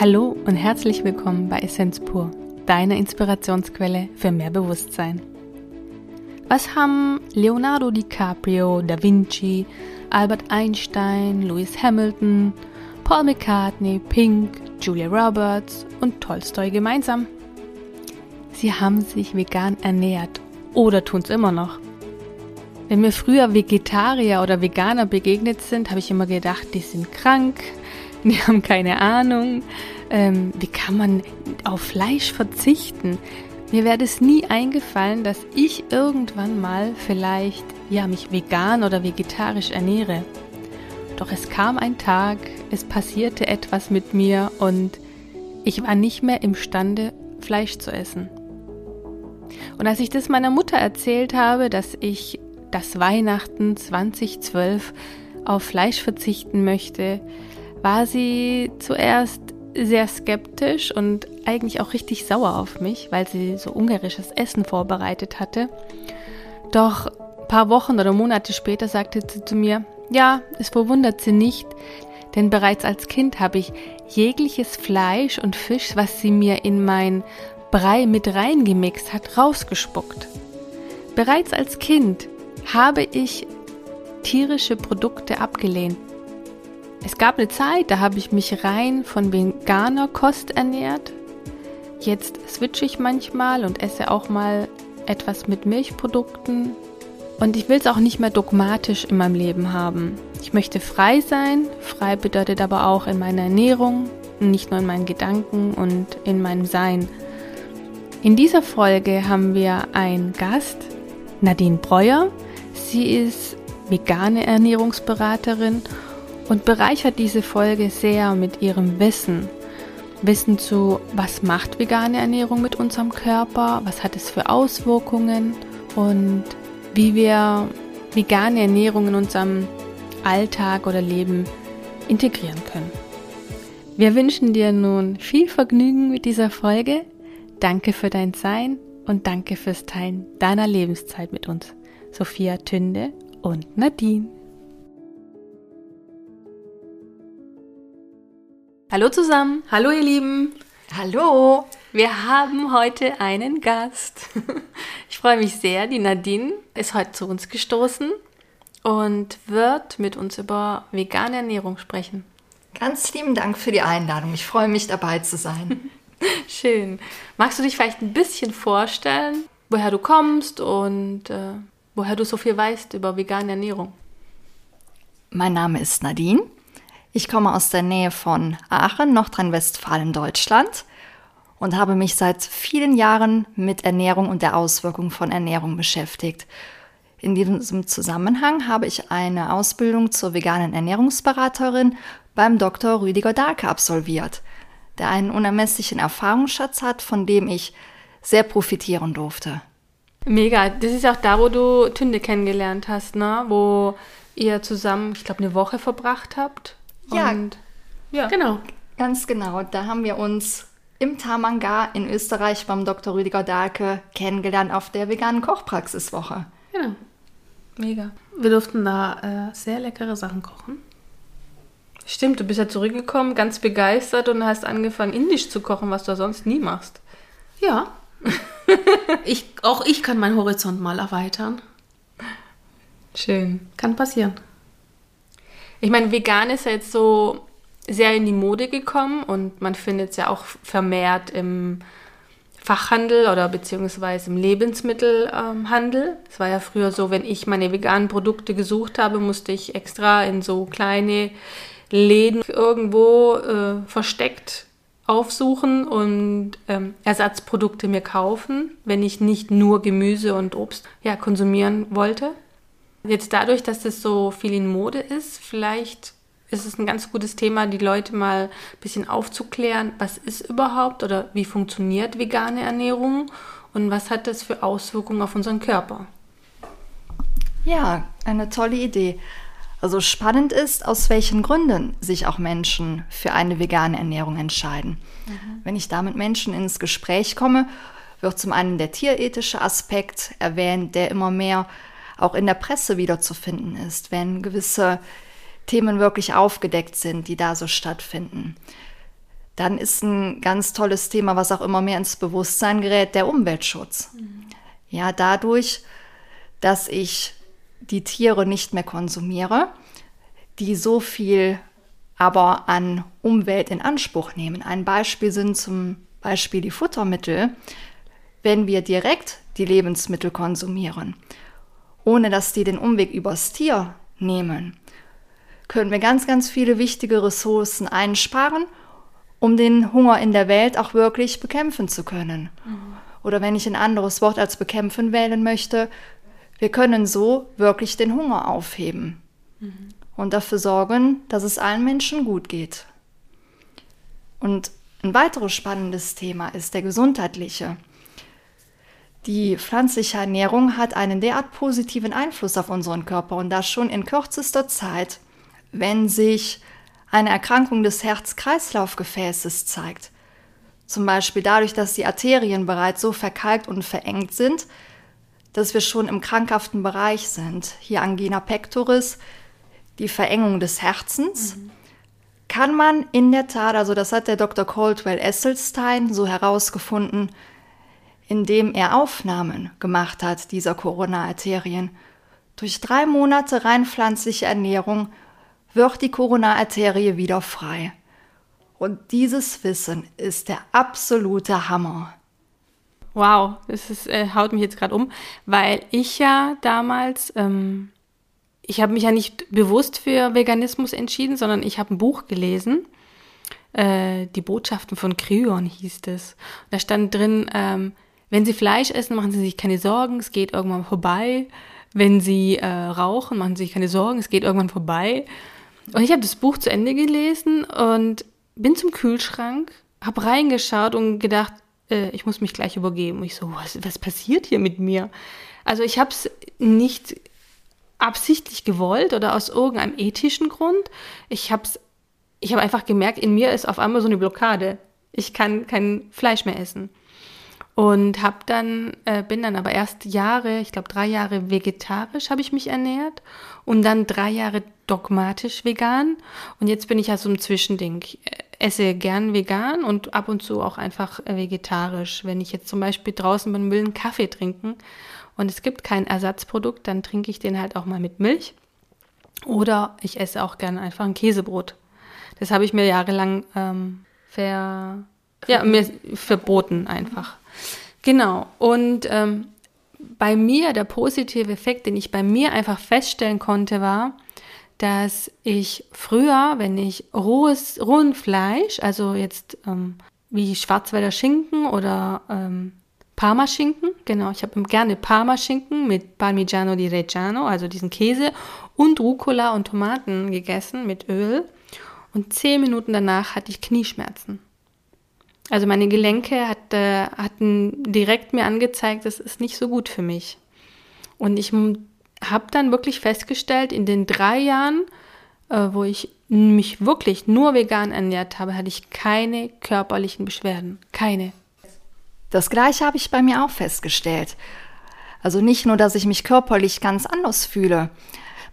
Hallo und herzlich willkommen bei Essenz pur, deiner Inspirationsquelle für mehr Bewusstsein. Was haben Leonardo DiCaprio, Da Vinci, Albert Einstein, Lewis Hamilton, Paul McCartney, Pink, Julia Roberts und Tolstoy gemeinsam? Sie haben sich vegan ernährt oder tun es immer noch. Wenn mir früher Vegetarier oder Veganer begegnet sind, habe ich immer gedacht, die sind krank, die haben keine Ahnung. Ähm, wie kann man auf Fleisch verzichten? Mir wäre es nie eingefallen, dass ich irgendwann mal vielleicht ja mich vegan oder vegetarisch ernähre. Doch es kam ein Tag, es passierte etwas mit mir und ich war nicht mehr imstande, Fleisch zu essen. Und als ich das meiner Mutter erzählt habe, dass ich das Weihnachten 2012 auf Fleisch verzichten möchte, war sie zuerst sehr skeptisch und eigentlich auch richtig sauer auf mich, weil sie so ungarisches Essen vorbereitet hatte. Doch ein paar Wochen oder Monate später sagte sie zu mir, ja, es verwundert sie nicht, denn bereits als Kind habe ich jegliches Fleisch und Fisch, was sie mir in mein Brei mit reingemixt hat, rausgespuckt. Bereits als Kind habe ich tierische Produkte abgelehnt. Es gab eine Zeit, da habe ich mich rein von veganer Kost ernährt. Jetzt switche ich manchmal und esse auch mal etwas mit Milchprodukten. Und ich will es auch nicht mehr dogmatisch in meinem Leben haben. Ich möchte frei sein. Frei bedeutet aber auch in meiner Ernährung, nicht nur in meinen Gedanken und in meinem Sein. In dieser Folge haben wir einen Gast, Nadine Breuer. Sie ist vegane Ernährungsberaterin und bereichert diese Folge sehr mit ihrem Wissen. Wissen zu, was macht vegane Ernährung mit unserem Körper, was hat es für Auswirkungen und wie wir vegane Ernährung in unserem Alltag oder Leben integrieren können. Wir wünschen dir nun viel Vergnügen mit dieser Folge. Danke für dein Sein und danke fürs Teilen deiner Lebenszeit mit uns. Sophia Tünde und Nadine. Hallo zusammen, hallo ihr Lieben. Hallo. Wir haben heute einen Gast. Ich freue mich sehr. Die Nadine ist heute zu uns gestoßen und wird mit uns über vegane Ernährung sprechen. Ganz lieben Dank für die Einladung. Ich freue mich dabei zu sein. Schön. Magst du dich vielleicht ein bisschen vorstellen, woher du kommst und äh, woher du so viel weißt über vegane Ernährung? Mein Name ist Nadine. Ich komme aus der Nähe von Aachen, Nordrhein-Westfalen, Deutschland und habe mich seit vielen Jahren mit Ernährung und der Auswirkung von Ernährung beschäftigt. In diesem Zusammenhang habe ich eine Ausbildung zur veganen Ernährungsberaterin beim Dr. Rüdiger Dahlke absolviert, der einen unermesslichen Erfahrungsschatz hat, von dem ich sehr profitieren durfte. Mega. Das ist auch da, wo du Tünde kennengelernt hast, ne? Wo ihr zusammen, ich glaube, eine Woche verbracht habt. Ja, und, ja, genau. Ganz genau. Da haben wir uns im Tamanga in Österreich beim Dr. Rüdiger Dahlke kennengelernt auf der veganen Kochpraxiswoche. Genau. Mega. Wir durften da äh, sehr leckere Sachen kochen. Stimmt, du bist ja zurückgekommen, ganz begeistert und hast angefangen, indisch zu kochen, was du sonst nie machst. Ja. ich, auch ich kann meinen Horizont mal erweitern. Schön. Kann passieren. Ich meine, vegan ist ja jetzt so sehr in die Mode gekommen und man findet es ja auch vermehrt im Fachhandel oder beziehungsweise im Lebensmittelhandel. Es war ja früher so, wenn ich meine veganen Produkte gesucht habe, musste ich extra in so kleine Läden irgendwo äh, versteckt aufsuchen und ähm, Ersatzprodukte mir kaufen, wenn ich nicht nur Gemüse und Obst ja, konsumieren wollte. Jetzt dadurch, dass das so viel in Mode ist, vielleicht ist es ein ganz gutes Thema, die Leute mal ein bisschen aufzuklären, was ist überhaupt oder wie funktioniert vegane Ernährung und was hat das für Auswirkungen auf unseren Körper. Ja, eine tolle Idee. Also spannend ist, aus welchen Gründen sich auch Menschen für eine vegane Ernährung entscheiden. Mhm. Wenn ich da mit Menschen ins Gespräch komme, wird zum einen der tierethische Aspekt erwähnt, der immer mehr auch in der Presse wiederzufinden ist, wenn gewisse Themen wirklich aufgedeckt sind, die da so stattfinden. Dann ist ein ganz tolles Thema, was auch immer mehr ins Bewusstsein gerät, der Umweltschutz. Mhm. Ja, dadurch, dass ich die Tiere nicht mehr konsumiere, die so viel aber an Umwelt in Anspruch nehmen. Ein Beispiel sind zum Beispiel die Futtermittel. Wenn wir direkt die Lebensmittel konsumieren, ohne dass die den Umweg übers Tier nehmen, können wir ganz, ganz viele wichtige Ressourcen einsparen, um den Hunger in der Welt auch wirklich bekämpfen zu können. Mhm. Oder wenn ich ein anderes Wort als bekämpfen wählen möchte, wir können so wirklich den Hunger aufheben mhm. und dafür sorgen, dass es allen Menschen gut geht. Und ein weiteres spannendes Thema ist der gesundheitliche. Die pflanzliche Ernährung hat einen derart positiven Einfluss auf unseren Körper und das schon in kürzester Zeit, wenn sich eine Erkrankung des Herz-Kreislauf-Gefäßes zeigt. Zum Beispiel dadurch, dass die Arterien bereits so verkalkt und verengt sind, dass wir schon im krankhaften Bereich sind. Hier Angina pectoris, die Verengung des Herzens. Mhm. Kann man in der Tat, also das hat der Dr. Caldwell Esselstein so herausgefunden, indem er Aufnahmen gemacht hat dieser Corona-Arterien. Durch drei Monate rein pflanzliche Ernährung wird die Corona-Arterie wieder frei. Und dieses Wissen ist der absolute Hammer. Wow, das ist, äh, haut mich jetzt gerade um, weil ich ja damals, ähm, ich habe mich ja nicht bewusst für Veganismus entschieden, sondern ich habe ein Buch gelesen. Äh, die Botschaften von Kryon hieß es. Da stand drin, ähm, wenn Sie Fleisch essen, machen Sie sich keine Sorgen, es geht irgendwann vorbei. Wenn Sie äh, rauchen, machen Sie sich keine Sorgen, es geht irgendwann vorbei. Und ich habe das Buch zu Ende gelesen und bin zum Kühlschrank, habe reingeschaut und gedacht, äh, ich muss mich gleich übergeben. Und ich so, was, was passiert hier mit mir? Also ich habe es nicht absichtlich gewollt oder aus irgendeinem ethischen Grund. Ich habe ich hab einfach gemerkt, in mir ist auf einmal so eine Blockade. Ich kann kein Fleisch mehr essen. Und hab dann, äh, bin dann aber erst Jahre, ich glaube drei Jahre vegetarisch habe ich mich ernährt und dann drei Jahre dogmatisch vegan. Und jetzt bin ich ja so ein Zwischending. Ich esse gern vegan und ab und zu auch einfach vegetarisch. Wenn ich jetzt zum Beispiel draußen bin, will einen Kaffee trinken und es gibt kein Ersatzprodukt, dann trinke ich den halt auch mal mit Milch. Oder ich esse auch gern einfach ein Käsebrot. Das habe ich mir jahrelang ähm, ver, ja, mir verboten einfach. Genau. Und ähm, bei mir, der positive Effekt, den ich bei mir einfach feststellen konnte, war, dass ich früher, wenn ich rohes, rohen Fleisch, also jetzt ähm, wie Schwarzwälder Schinken oder ähm, Parmaschinken, genau, ich habe gerne Parmaschinken mit Parmigiano di Reggiano, also diesen Käse und Rucola und Tomaten gegessen mit Öl. Und zehn Minuten danach hatte ich Knieschmerzen. Also meine Gelenke hat, äh, hatten direkt mir angezeigt, das ist nicht so gut für mich. Und ich habe dann wirklich festgestellt, in den drei Jahren, äh, wo ich mich wirklich nur vegan ernährt habe, hatte ich keine körperlichen Beschwerden. Keine. Das gleiche habe ich bei mir auch festgestellt. Also nicht nur, dass ich mich körperlich ganz anders fühle.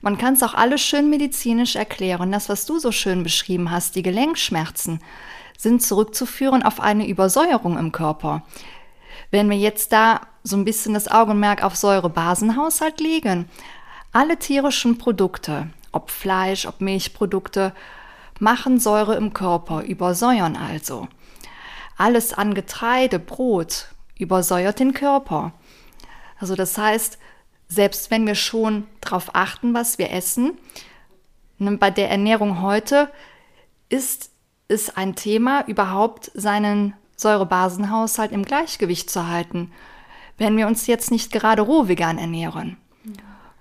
Man kann es auch alles schön medizinisch erklären. Das, was du so schön beschrieben hast, die Gelenkschmerzen sind zurückzuführen auf eine Übersäuerung im Körper. Wenn wir jetzt da so ein bisschen das Augenmerk auf Säurebasenhaushalt legen, alle tierischen Produkte, ob Fleisch, ob Milchprodukte, machen Säure im Körper, übersäuern also. Alles an Getreide, Brot übersäuert den Körper. Also das heißt, selbst wenn wir schon darauf achten, was wir essen, ne, bei der Ernährung heute ist ist ein Thema, überhaupt seinen Säurebasenhaushalt im Gleichgewicht zu halten, wenn wir uns jetzt nicht gerade roh vegan ernähren. Ja.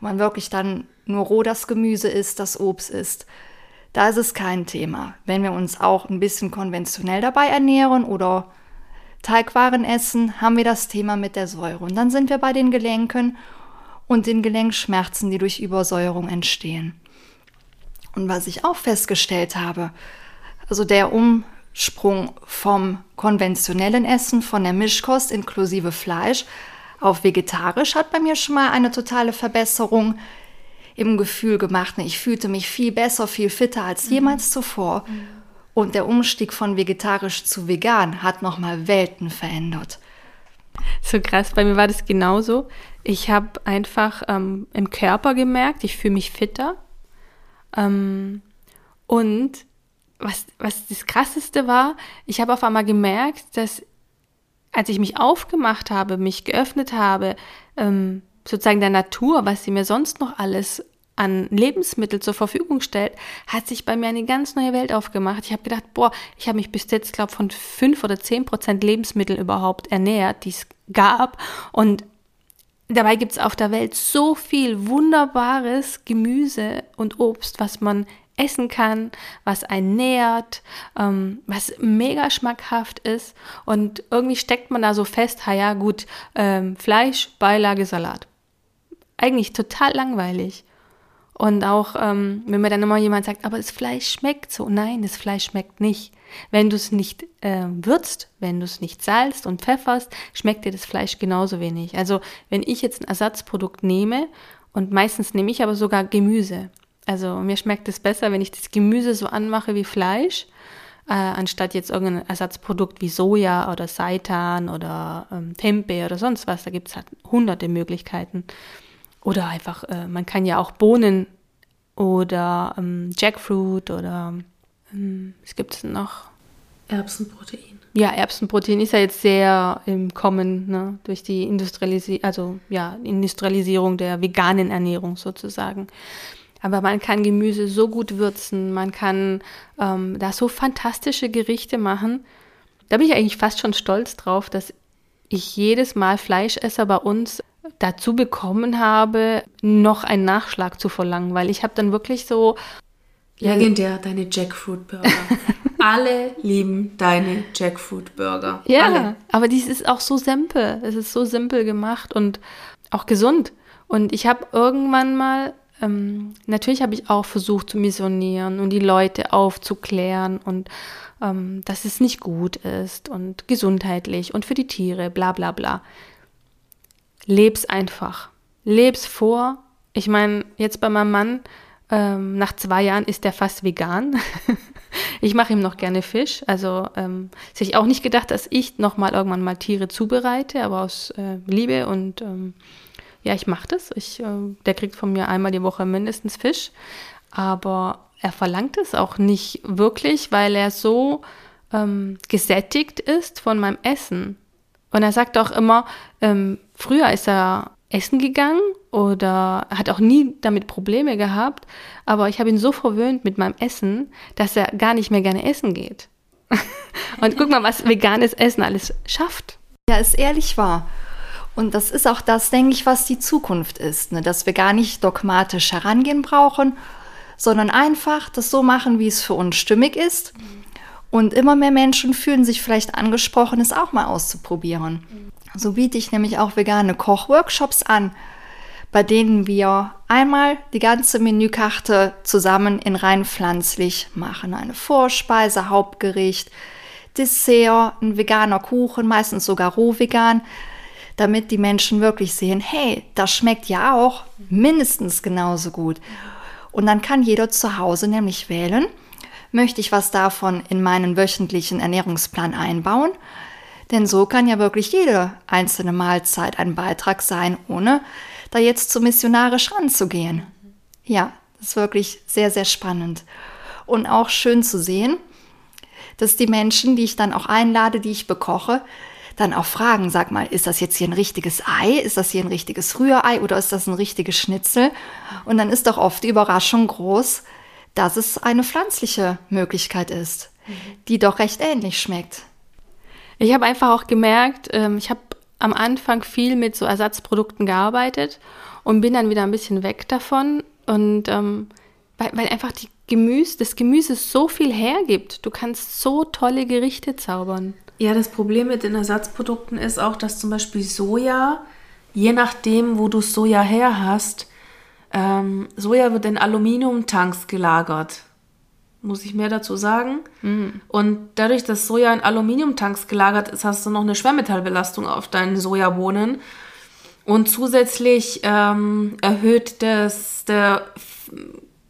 Man wirklich dann nur roh das Gemüse isst, das Obst isst. Da ist es kein Thema. Wenn wir uns auch ein bisschen konventionell dabei ernähren oder Teigwaren essen, haben wir das Thema mit der Säure. Und dann sind wir bei den Gelenken und den Gelenkschmerzen, die durch Übersäuerung entstehen. Und was ich auch festgestellt habe, also der Umsprung vom konventionellen Essen, von der Mischkost inklusive Fleisch auf vegetarisch hat bei mir schon mal eine totale Verbesserung im Gefühl gemacht. Ich fühlte mich viel besser, viel fitter als mhm. jemals zuvor. Mhm. Und der Umstieg von vegetarisch zu vegan hat nochmal Welten verändert. So krass, bei mir war das genauso. Ich habe einfach ähm, im Körper gemerkt, ich fühle mich fitter. Ähm, und was, was das Krasseste war, ich habe auf einmal gemerkt, dass als ich mich aufgemacht habe, mich geöffnet habe, ähm, sozusagen der Natur, was sie mir sonst noch alles an Lebensmittel zur Verfügung stellt, hat sich bei mir eine ganz neue Welt aufgemacht. Ich habe gedacht, boah, ich habe mich bis jetzt, glaube von fünf oder zehn Prozent Lebensmittel überhaupt ernährt, die es gab. Und dabei gibt es auf der Welt so viel wunderbares Gemüse und Obst, was man essen kann, was einen nährt, ähm, was mega schmackhaft ist. Und irgendwie steckt man da so fest, ha ja, gut, ähm, Fleisch, Beilage, Salat. Eigentlich total langweilig. Und auch, ähm, wenn mir dann immer jemand sagt, aber das Fleisch schmeckt so. Nein, das Fleisch schmeckt nicht. Wenn du es nicht äh, würzt, wenn du es nicht salzt und pfefferst, schmeckt dir das Fleisch genauso wenig. Also wenn ich jetzt ein Ersatzprodukt nehme, und meistens nehme ich aber sogar Gemüse. Also mir schmeckt es besser, wenn ich das Gemüse so anmache wie Fleisch, äh, anstatt jetzt irgendein Ersatzprodukt wie Soja oder Seitan oder ähm, Tempeh oder sonst was. Da gibt es halt hunderte Möglichkeiten. Oder einfach, äh, man kann ja auch Bohnen oder ähm, Jackfruit oder ähm, was gibt es noch? Erbsenprotein. Ja, Erbsenprotein ist ja jetzt sehr im Kommen ne, durch die Industrialisi also, ja, Industrialisierung der veganen Ernährung sozusagen. Aber man kann Gemüse so gut würzen, man kann ähm, da so fantastische Gerichte machen. Da bin ich eigentlich fast schon stolz drauf, dass ich jedes Mal Fleischesser bei uns dazu bekommen habe, noch einen Nachschlag zu verlangen, weil ich habe dann wirklich so Legendär, deine Jackfruit Burger. Alle lieben deine Jackfruit Burger. Ja, Alle. aber dies ist auch so simpel. Es ist so simpel gemacht und auch gesund. Und ich habe irgendwann mal, ähm, natürlich habe ich auch versucht zu missionieren und die Leute aufzuklären und ähm, dass es nicht gut ist und gesundheitlich und für die Tiere, bla bla bla leb's einfach. Leb's vor. Ich meine, jetzt bei meinem Mann, ähm, nach zwei Jahren ist er fast vegan. ich mache ihm noch gerne Fisch. Also ähm, hätte ich auch nicht gedacht, dass ich noch mal irgendwann mal Tiere zubereite, aber aus äh, Liebe und ähm, ja, ich mache das. Ich, äh, der kriegt von mir einmal die Woche mindestens Fisch, aber er verlangt es auch nicht wirklich, weil er so ähm, gesättigt ist von meinem Essen. Und er sagt auch immer, ähm, früher ist er essen gegangen oder hat auch nie damit Probleme gehabt, aber ich habe ihn so verwöhnt mit meinem Essen, dass er gar nicht mehr gerne essen geht. Und guck mal, was veganes Essen alles schafft. Ja, ist ehrlich wahr. Und das ist auch das, denke ich, was die Zukunft ist, ne? dass wir gar nicht dogmatisch herangehen brauchen, sondern einfach das so machen, wie es für uns stimmig ist. Und immer mehr Menschen fühlen sich vielleicht angesprochen, es auch mal auszuprobieren. So biete ich nämlich auch vegane Kochworkshops an, bei denen wir einmal die ganze Menükarte zusammen in rein pflanzlich machen. Eine Vorspeise, Hauptgericht, Dessert, ein veganer Kuchen, meistens sogar roh vegan, damit die Menschen wirklich sehen, hey, das schmeckt ja auch mindestens genauso gut. Und dann kann jeder zu Hause nämlich wählen, möchte ich was davon in meinen wöchentlichen Ernährungsplan einbauen. Denn so kann ja wirklich jede einzelne Mahlzeit ein Beitrag sein, ohne da jetzt zu missionarisch ranzugehen. Ja, das ist wirklich sehr, sehr spannend. Und auch schön zu sehen, dass die Menschen, die ich dann auch einlade, die ich bekoche, dann auch fragen, sag mal, ist das jetzt hier ein richtiges Ei? Ist das hier ein richtiges Rührei oder ist das ein richtiges Schnitzel? Und dann ist doch oft die Überraschung groß, dass es eine pflanzliche Möglichkeit ist, die doch recht ähnlich schmeckt. Ich habe einfach auch gemerkt, ähm, ich habe am Anfang viel mit so Ersatzprodukten gearbeitet und bin dann wieder ein bisschen weg davon. Und ähm, weil, weil einfach die Gemüse, das Gemüse so viel hergibt. Du kannst so tolle Gerichte zaubern. Ja, das Problem mit den Ersatzprodukten ist auch, dass zum Beispiel Soja, je nachdem, wo du Soja her hast, ähm, Soja wird in Aluminiumtanks gelagert. Muss ich mehr dazu sagen? Mhm. Und dadurch, dass Soja in Aluminiumtanks gelagert ist, hast du noch eine Schwermetallbelastung auf deinen Sojabohnen. Und zusätzlich ähm, erhöht das, der,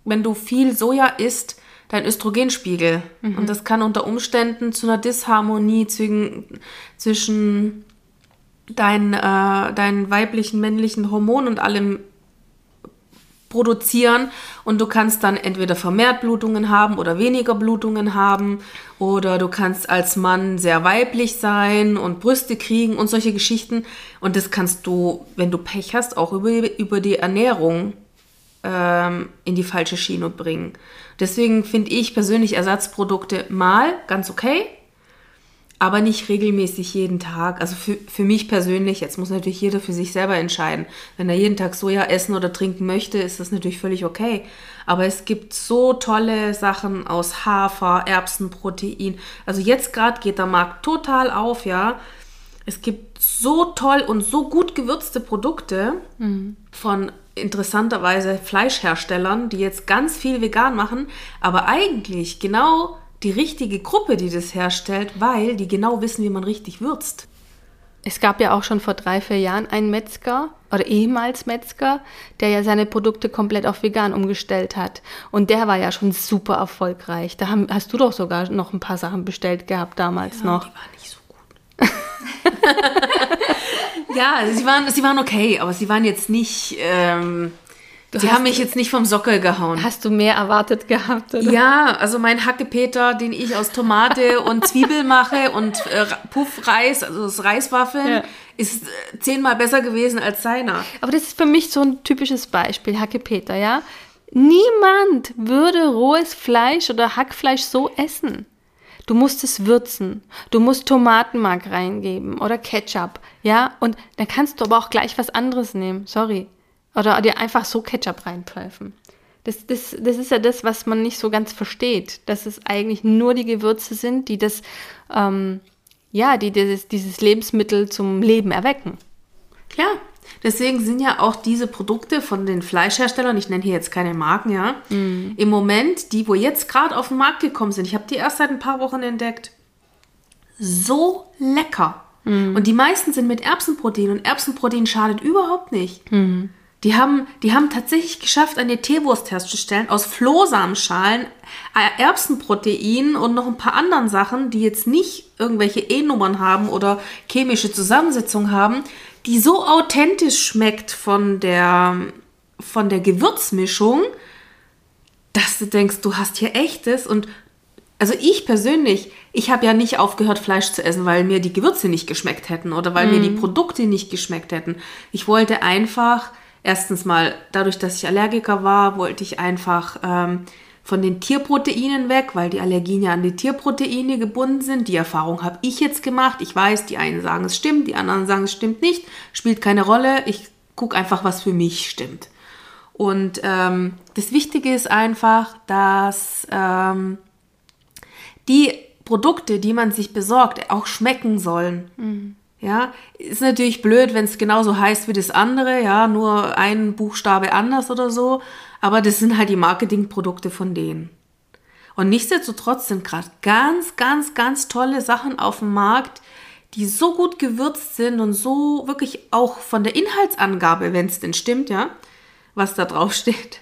wenn du viel Soja isst, dein Östrogenspiegel. Und das kann unter Umständen zu einer Disharmonie zwischen, zwischen deinen, äh, deinen weiblichen, männlichen Hormonen und allem produzieren. Und du kannst dann entweder vermehrt Blutungen haben oder weniger Blutungen haben. Oder du kannst als Mann sehr weiblich sein und Brüste kriegen und solche Geschichten. Und das kannst du, wenn du Pech hast, auch über, über die Ernährung ähm, in die falsche Schiene bringen. Deswegen finde ich persönlich Ersatzprodukte mal ganz okay, aber nicht regelmäßig jeden Tag. Also für, für mich persönlich, jetzt muss natürlich jeder für sich selber entscheiden. Wenn er jeden Tag Soja essen oder trinken möchte, ist das natürlich völlig okay. Aber es gibt so tolle Sachen aus Hafer, Erbsenprotein. Also jetzt gerade geht der Markt total auf, ja. Es gibt so toll und so gut gewürzte Produkte von interessanterweise Fleischherstellern, die jetzt ganz viel vegan machen, aber eigentlich genau die richtige Gruppe, die das herstellt, weil die genau wissen, wie man richtig würzt. Es gab ja auch schon vor drei, vier Jahren einen Metzger oder ehemals Metzger, der ja seine Produkte komplett auf vegan umgestellt hat. Und der war ja schon super erfolgreich. Da haben, hast du doch sogar noch ein paar Sachen bestellt gehabt damals Ja, noch. Die waren nicht so gut. Ja, sie waren, sie waren okay, aber sie waren jetzt nicht. Ähm, sie hast- haben mich jetzt nicht vom Sockel gehauen. Hast du mehr erwartet gehabt? Oder? Ja, also mein Hackepeter, den ich aus Tomate und Zwiebel mache und äh, Puffreis, also das Reiswaffeln, Ja. ist äh, zehnmal besser gewesen als seiner. Aber das ist für mich so ein typisches Beispiel, Hackepeter, ja? Niemand würde rohes Fleisch oder Hackfleisch so essen. Du musst es würzen. Du musst Tomatenmark reingeben oder Ketchup, ja? Und dann kannst du aber auch gleich was anderes nehmen, sorry. Oder dir einfach so Ketchup reinpfeifen. Das, das, das ist ja das, was man nicht so ganz versteht, dass es eigentlich nur die Gewürze sind, die das, ähm, ja, die dieses, dieses Lebensmittel zum Leben erwecken. Ja, deswegen sind ja auch diese Produkte von den Fleischherstellern, ich nenne hier jetzt keine Marken, ja, im Moment, die, wo jetzt gerade auf den Markt gekommen sind, ich habe die erst seit ein paar Wochen entdeckt, so lecker. Und die meisten sind mit Erbsenprotein und Erbsenprotein schadet überhaupt nicht. Die haben, die haben tatsächlich geschafft, eine Teewurst herzustellen aus Flohsamenschalen, äh, Erbsenprotein und noch ein paar anderen Sachen, die jetzt nicht irgendwelche E-Nummern haben oder chemische Zusammensetzung haben, die so authentisch schmeckt von der, von der Gewürzmischung, dass du denkst, du hast hier echtes und also ich persönlich, ich habe ja nicht aufgehört, Fleisch zu essen, weil mir die Gewürze nicht geschmeckt hätten oder weil mir die Produkte nicht geschmeckt hätten. Ich wollte einfach, erstens mal, dadurch, dass ich Allergiker war, wollte ich einfach ähm, von den Tierproteinen weg, weil die Allergien ja an die Tierproteine gebunden sind. Die Erfahrung habe ich jetzt gemacht. Ich weiß, die einen sagen, es stimmt, die anderen sagen, es stimmt nicht. Spielt keine Rolle. Ich gucke einfach, was für mich stimmt. Und ähm, das Wichtige ist einfach, dass ähm, die Produkte, die man sich besorgt, auch schmecken sollen. Ja, ist natürlich blöd, wenn es genauso heißt wie das andere, ja, nur ein Buchstabe anders oder so, aber das sind halt die Marketingprodukte von denen. Und nichtsdestotrotz sind gerade ganz, ganz, ganz tolle Sachen auf dem Markt, die so gut gewürzt sind und so wirklich auch von der Inhaltsangabe, wenn es denn stimmt, ja, was da drauf steht,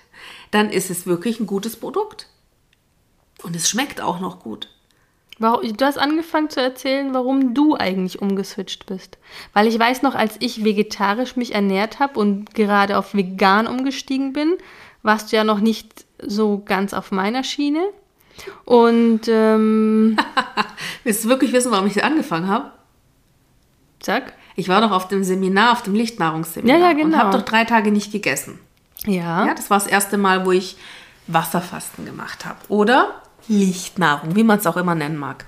dann ist es wirklich ein gutes Produkt. Und es schmeckt auch noch gut. Du hast angefangen zu erzählen, warum du eigentlich umgeswitcht bist. Weil ich weiß noch, als ich vegetarisch mich ernährt habe und gerade auf vegan umgestiegen bin, warst du ja noch nicht so ganz auf meiner Schiene. Und ähm, Willst du wirklich wissen, warum ich angefangen habe? sag. Ich war doch auf dem Seminar, auf dem Lichtnahrungsseminar. Ja, ja, Und genau. habe doch drei Tage nicht gegessen. Ja. Ja, das war das erste Mal, wo ich Wasserfasten gemacht habe. Oder Lichtnahrung, wie man es auch immer nennen mag.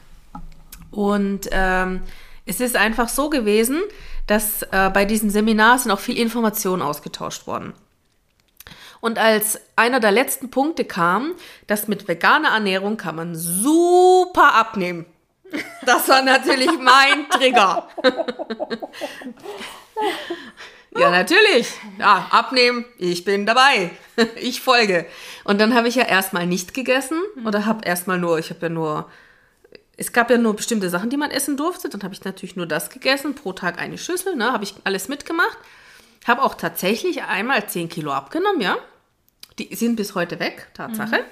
Und ähm, es ist einfach so gewesen, dass äh, bei diesem Seminar sind auch viel Information ausgetauscht worden. Und als einer der letzten Punkte kam, dass mit veganer Ernährung kann man super abnehmen. Das war natürlich mein Trigger. Ja, natürlich. Ja, abnehmen, ich bin dabei. Ich folge. Und dann habe ich ja erstmal nicht gegessen oder habe erstmal nur, ich habe ja nur, es gab ja nur bestimmte Sachen, die man essen durfte. Dann habe ich natürlich nur das gegessen, pro Tag eine Schüssel, ne, habe ich alles mitgemacht. Habe auch tatsächlich einmal 10 Kilo abgenommen, ja. Die sind bis heute weg, Tatsache.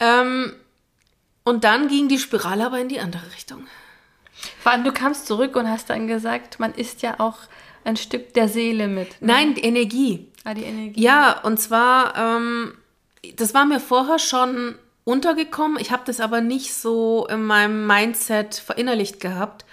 Ähm, und dann ging die Spirale aber in die andere Richtung. Vor allem, du kamst zurück und hast dann gesagt, man isst ja auch ein Stück der Seele mit. Ne? Nein, die Energie. Ah, die Energie. Ja, und zwar, ähm, das war mir vorher schon untergekommen. Ich habe das aber nicht so in meinem Mindset verinnerlicht gehabt.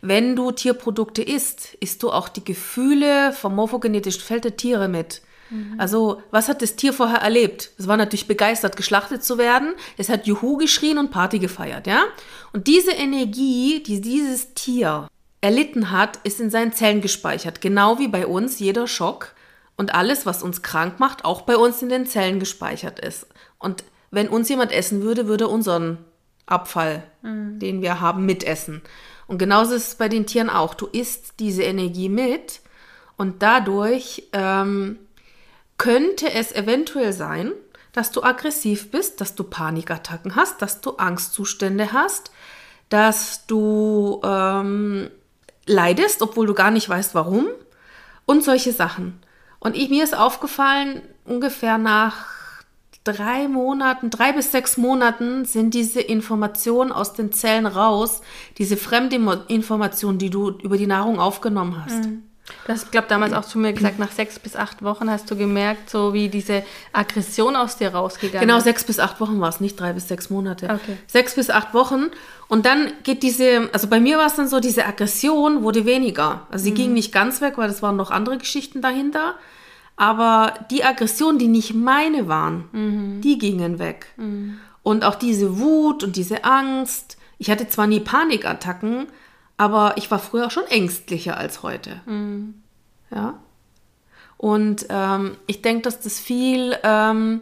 Wenn du Tierprodukte isst, isst du auch die Gefühle vom morphogenetischen Feld der Tiere mit. Mhm. Also, was hat das Tier vorher erlebt? Es war natürlich begeistert, geschlachtet zu werden. Es hat Juhu geschrien und Party gefeiert, ja? Und diese Energie, die dieses Tier erlitten hat, ist in seinen Zellen gespeichert. Genau wie bei uns jeder Schock und alles, was uns krank macht, auch bei uns in den Zellen gespeichert ist. Und wenn uns jemand essen würde, würde unseren Abfall, mhm. den wir haben, mitessen. Und genauso ist es bei den Tieren auch. Du isst diese Energie mit und dadurch ähm, könnte es eventuell sein, dass du aggressiv bist, dass du Panikattacken hast, dass du Angstzustände hast, dass du ähm, leidest, obwohl du gar nicht weißt, warum und solche Sachen. Und ich, mir ist aufgefallen, ungefähr nach drei Monaten, drei bis sechs Monaten sind diese Informationen aus den Zellen raus, diese Fremdinformationen, die du über die Nahrung aufgenommen hast. Mhm. Du hast, glaube damals auch zu mir gesagt, nach sechs bis acht Wochen hast du gemerkt, so wie diese Aggression aus dir rausgegangen Genau, sechs bis acht Wochen war es, nicht drei bis sechs Monate. Okay. Sechs bis acht Wochen. Und dann geht diese, also bei mir war es dann so, diese Aggression wurde weniger. Also sie mhm. ging nicht ganz weg, weil es waren noch andere Geschichten dahinter. Aber die Aggressionen, die nicht meine waren, mhm. die gingen weg. Mhm. Und auch diese Wut und diese Angst. Ich hatte zwar nie Panikattacken, aber ich war früher schon ängstlicher als heute. Mhm. Ja. Und ähm, ich denke, dass das viel ähm,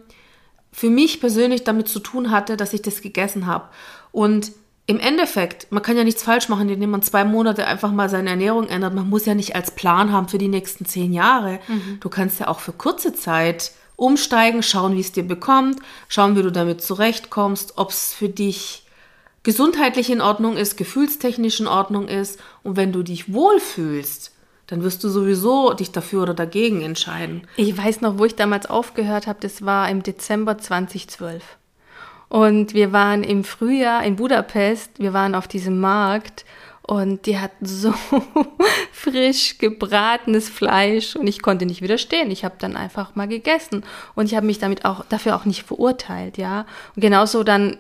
für mich persönlich damit zu tun hatte, dass ich das gegessen habe. Und im Endeffekt, man kann ja nichts falsch machen, indem man zwei Monate einfach mal seine Ernährung ändert. Man muss ja nicht als Plan haben für die nächsten zehn Jahre. Mhm. Du kannst ja auch für kurze Zeit umsteigen, schauen, wie es dir bekommt, schauen, wie du damit zurechtkommst, ob es für dich gesundheitlich in Ordnung ist, gefühlstechnisch in Ordnung ist. Und wenn du dich wohlfühlst, dann wirst du sowieso dich dafür oder dagegen entscheiden. Ich weiß noch, wo ich damals aufgehört habe, das war im Dezember 2012. Und wir waren im Frühjahr in Budapest, wir waren auf diesem Markt und die hatten so frisch gebratenes Fleisch und ich konnte nicht widerstehen. Ich habe dann einfach mal gegessen und ich habe mich damit auch dafür auch nicht verurteilt, ja. Und genauso dann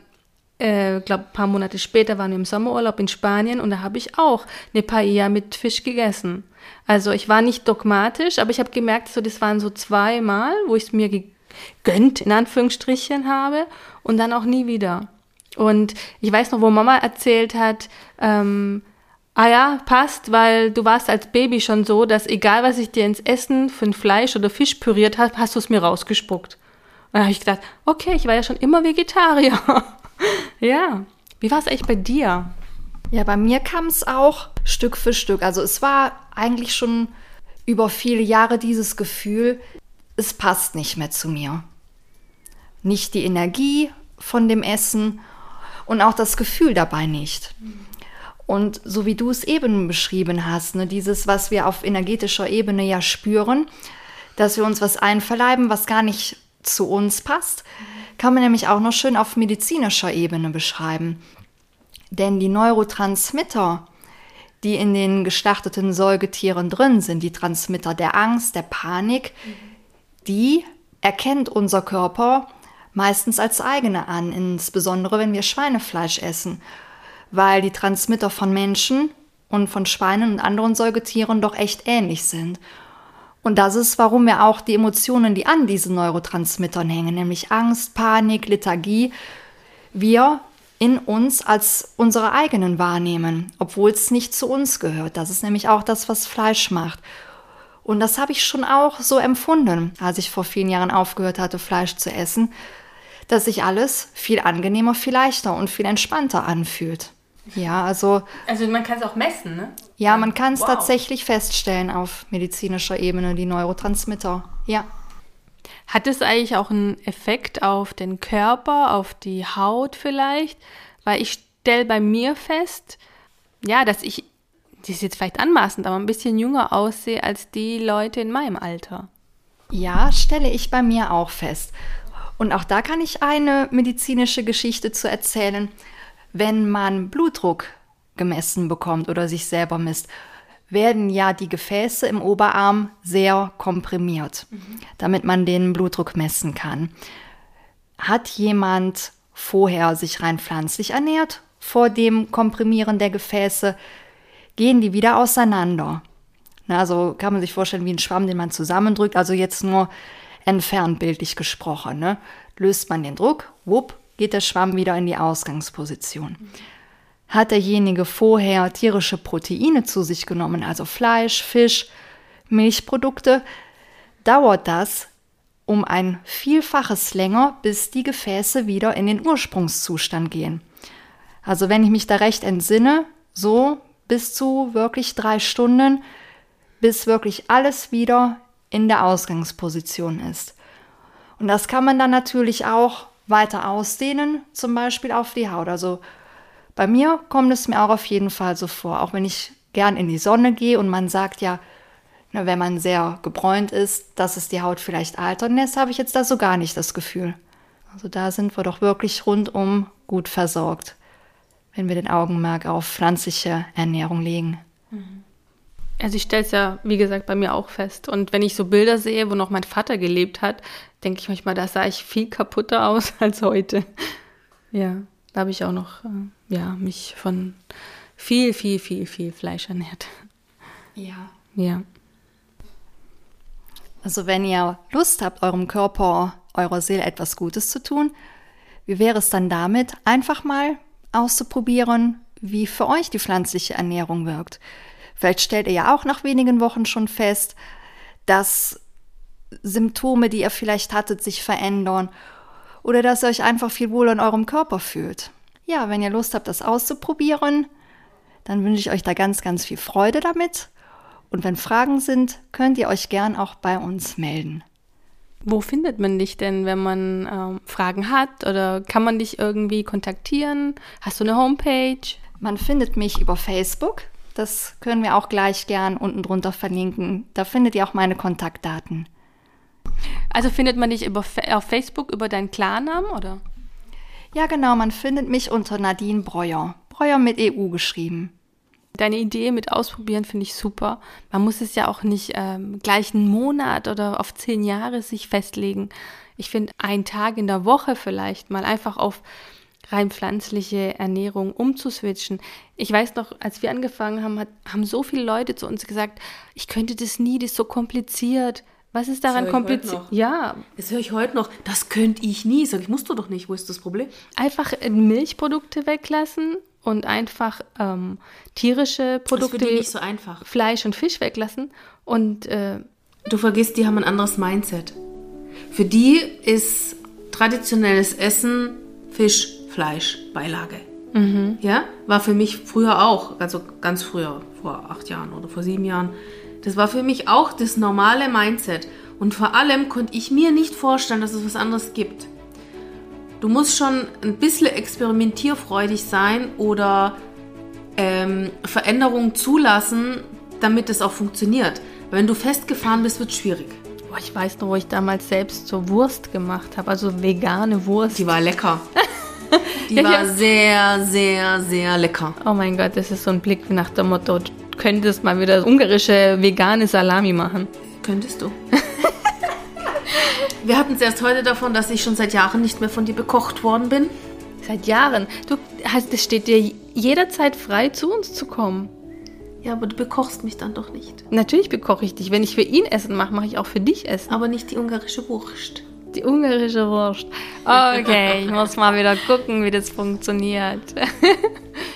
äh, glaube ein paar Monate später waren wir im Sommerurlaub in Spanien und da habe ich auch eine Paella mit Fisch gegessen. Also ich war nicht dogmatisch, aber ich habe gemerkt, so das waren so zweimal, wo ich es mir gegönnt in Anführungsstrichen habe und dann auch nie wieder. Und ich weiß noch, wo Mama erzählt hat, ähm, ah ja, passt, weil du warst als Baby schon so, dass egal was ich dir ins Essen von Fleisch oder Fisch püriert habe, hast du es mir rausgespuckt. Und da habe ich gedacht, okay, ich war ja schon immer Vegetarier. ja. Wie war es eigentlich bei dir? Ja, bei mir kam es auch Stück für Stück. Also es war eigentlich schon über viele Jahre dieses Gefühl, es passt nicht mehr zu mir nicht die Energie von dem Essen und auch das Gefühl dabei nicht. Und so wie du es eben beschrieben hast, ne, dieses, was wir auf energetischer Ebene ja spüren, dass wir uns was einverleiben, was gar nicht zu uns passt, kann man nämlich auch noch schön auf medizinischer Ebene beschreiben. Denn die Neurotransmitter, die in den geschlachteten Säugetieren drin sind, die Transmitter der Angst, der Panik, die erkennt unser Körper meistens als eigene an, insbesondere wenn wir Schweinefleisch essen, weil die Transmitter von Menschen und von Schweinen und anderen Säugetieren doch echt ähnlich sind. Und das ist, warum wir auch die Emotionen, die an diesen Neurotransmittern hängen, nämlich Angst, Panik, Lethargie, wir in uns als unsere eigenen wahrnehmen, obwohl es nicht zu uns gehört. Das ist nämlich auch das, was Fleisch macht. Und das habe ich schon auch so empfunden, als ich vor vielen Jahren aufgehört hatte, Fleisch zu essen, dass sich alles viel angenehmer, viel leichter und viel entspannter anfühlt. Ja, also. Also man kann es auch messen, ne? Ja, man kann es wow. tatsächlich feststellen auf medizinischer Ebene, die Neurotransmitter. Ja. Hat es eigentlich auch einen Effekt auf den Körper, auf die Haut vielleicht? Weil ich stelle bei mir fest, ja, dass ich, das ist jetzt vielleicht anmaßend, aber ein bisschen jünger aussehe als die Leute in meinem Alter. Ja, stelle ich bei mir auch fest. Und auch da kann ich eine medizinische Geschichte zu erzählen. Wenn man Blutdruck gemessen bekommt oder sich selber misst, werden ja die Gefäße im Oberarm sehr komprimiert, mhm. damit man den Blutdruck messen kann. Hat jemand vorher sich rein pflanzlich ernährt, vor dem Komprimieren der Gefäße, gehen die wieder auseinander. Also kann man sich vorstellen wie ein Schwamm, den man zusammendrückt, also jetzt nur entfernt bildlich gesprochen. Ne? Löst man den Druck, wupp, geht der Schwamm wieder in die Ausgangsposition. Hat derjenige vorher tierische Proteine zu sich genommen, also Fleisch, Fisch, Milchprodukte, dauert das um ein Vielfaches länger, bis die Gefäße wieder in den Ursprungszustand gehen. Also wenn ich mich da recht entsinne, so bis zu wirklich drei Stunden, bis wirklich alles wieder in der Ausgangsposition ist. Und das kann man dann natürlich auch weiter ausdehnen, zum Beispiel auf die Haut. Also bei mir kommt es mir auch auf jeden Fall so vor, auch wenn ich gern in die Sonne gehe und man sagt ja, na, wenn man sehr gebräunt ist, dass es die Haut vielleicht altern lässt, habe ich jetzt da so gar nicht das Gefühl. Also da sind wir doch wirklich rundum gut versorgt, wenn wir den Augenmerk auf pflanzliche Ernährung legen. Mhm. Also ich stelle es ja, wie gesagt, bei mir auch fest. Und wenn ich so Bilder sehe, wo noch mein Vater gelebt hat, denke ich manchmal, da sah ich viel kaputter aus als heute. Ja, da habe ich auch noch, äh, ja, mich von viel, viel, viel, viel Fleisch ernährt. Ja. Ja. Also wenn ihr Lust habt, eurem Körper, eurer Seele etwas Gutes zu tun, wie wäre es dann damit, einfach mal auszuprobieren, wie für euch die pflanzliche Ernährung wirkt? Vielleicht stellt ihr ja auch nach wenigen Wochen schon fest, dass Symptome, die ihr vielleicht hattet, sich verändern oder dass ihr euch einfach viel wohler in eurem Körper fühlt. Ja, wenn ihr Lust habt, das auszuprobieren, dann wünsche ich euch da ganz, ganz viel Freude damit. Und wenn Fragen sind, könnt ihr euch gern auch bei uns melden. Wo findet man dich denn, wenn man ähm, Fragen hat? Oder kann man dich irgendwie kontaktieren? Hast du eine Homepage? Man findet mich über Facebook. Das können wir auch gleich gern unten drunter verlinken. Da findet ihr auch meine Kontaktdaten. Also findet man dich über, auf Facebook über deinen Klarnamen, oder? Ja, genau. Man findet mich unter Nadine Breuer. Breuer mit EU geschrieben. Deine Idee mit Ausprobieren finde ich super. Man muss es ja auch nicht ähm, gleich einen Monat oder auf zehn Jahre sich festlegen. Ich finde, einen Tag in der Woche vielleicht mal einfach auf rein pflanzliche Ernährung umzuswitchen. Ich weiß noch, als wir angefangen haben, hat, haben so viele Leute zu uns gesagt, ich könnte das nie, das ist so kompliziert. Was ist daran kompliziert? Ja. Das höre ich heute noch. Das könnte ich nie. Sag ich, musst du doch nicht. Wo ist das Problem? Einfach Milchprodukte weglassen und einfach ähm, tierische Produkte. Das ist nicht so einfach. Fleisch und Fisch weglassen. Und äh, du vergisst, die haben ein anderes Mindset. Für die ist traditionelles Essen Fisch, Fleisch, Beilage. Mhm. Ja, war für mich früher auch, also ganz früher, vor acht Jahren oder vor sieben Jahren. Das war für mich auch das normale Mindset. Und vor allem konnte ich mir nicht vorstellen, dass es was anderes gibt. Du musst schon ein bisschen experimentierfreudig sein oder ähm, Veränderungen zulassen, damit es auch funktioniert. Wenn du festgefahren bist, wird es schwierig. Boah, ich weiß noch, wo ich damals selbst so Wurst gemacht habe, also vegane Wurst. Die war lecker. Die ja, war sehr, sehr, sehr lecker. Oh mein Gott, das ist so ein Blick nach dem Motto, du könntest mal wieder ungarische vegane Salami machen. Könntest du. Wir hatten es erst heute davon, dass ich schon seit Jahren nicht mehr von dir bekocht worden bin. Seit Jahren? Du, es steht dir jederzeit frei, zu uns zu kommen. Ja, aber du bekochst mich dann doch nicht. Natürlich bekoche ich dich. Wenn ich für ihn Essen mache, mache ich auch für dich Essen. Aber nicht die ungarische Wurst. Die ungarische Wurst. Okay, ich muss mal wieder gucken, wie das funktioniert.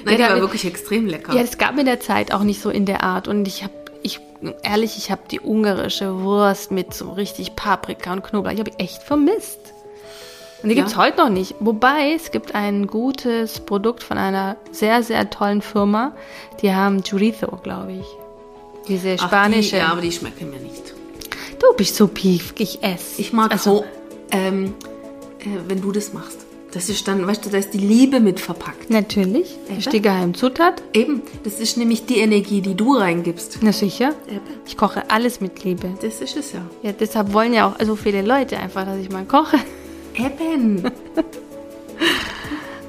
Nein, die war wirklich extrem lecker. Ja, es gab mir der Zeit auch nicht so in der Art. Und ich habe, ich, ehrlich, ich habe die ungarische Wurst mit so richtig Paprika und Knoblauch, ich habe echt vermisst. Und die ja. gibt es heute noch nicht. Wobei, es gibt ein gutes Produkt von einer sehr, sehr tollen Firma. Die haben Chorizo, glaube ich. Diese spanische. Ach, die, ja, aber die schmecken mir nicht. Du bist so pief, ich esse. Ich mag also, so, ähm, äh, wenn du das machst. Das ist dann, weißt du, da ist die Liebe mit verpackt. Natürlich. Das ist die Geheimzutat. Eben. Das ist nämlich die Energie, die du reingibst. Na sicher. Eben. Ich koche alles mit Liebe. Das ist es ja. Ja, deshalb wollen ja auch so viele Leute einfach, dass ich mal koche. Eben.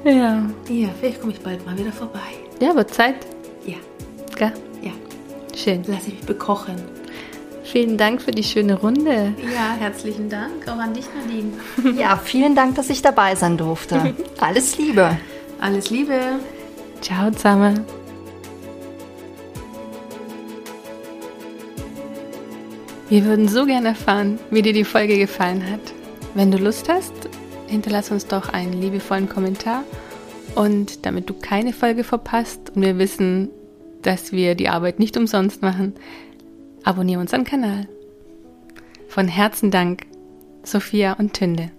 Ja. Ja, vielleicht komme ich bald mal wieder vorbei. Ja, wird Zeit. Ja, Gell? ja. Schön. Lass ich mich bekochen. Vielen Dank für die schöne Runde. Ja, herzlichen Dank auch an dich, Nadine. Ja, vielen Dank, dass ich dabei sein durfte. Alles Liebe. Alles Liebe. Ciao zusammen. Wir würden so gerne erfahren, wie dir die Folge gefallen hat. Wenn du Lust hast, hinterlass uns doch einen liebevollen Kommentar. Und damit du keine Folge verpasst und wir wissen, dass wir die Arbeit nicht umsonst machen, abonniere unseren Kanal. Von Herzen Dank, Sophia und Tünde.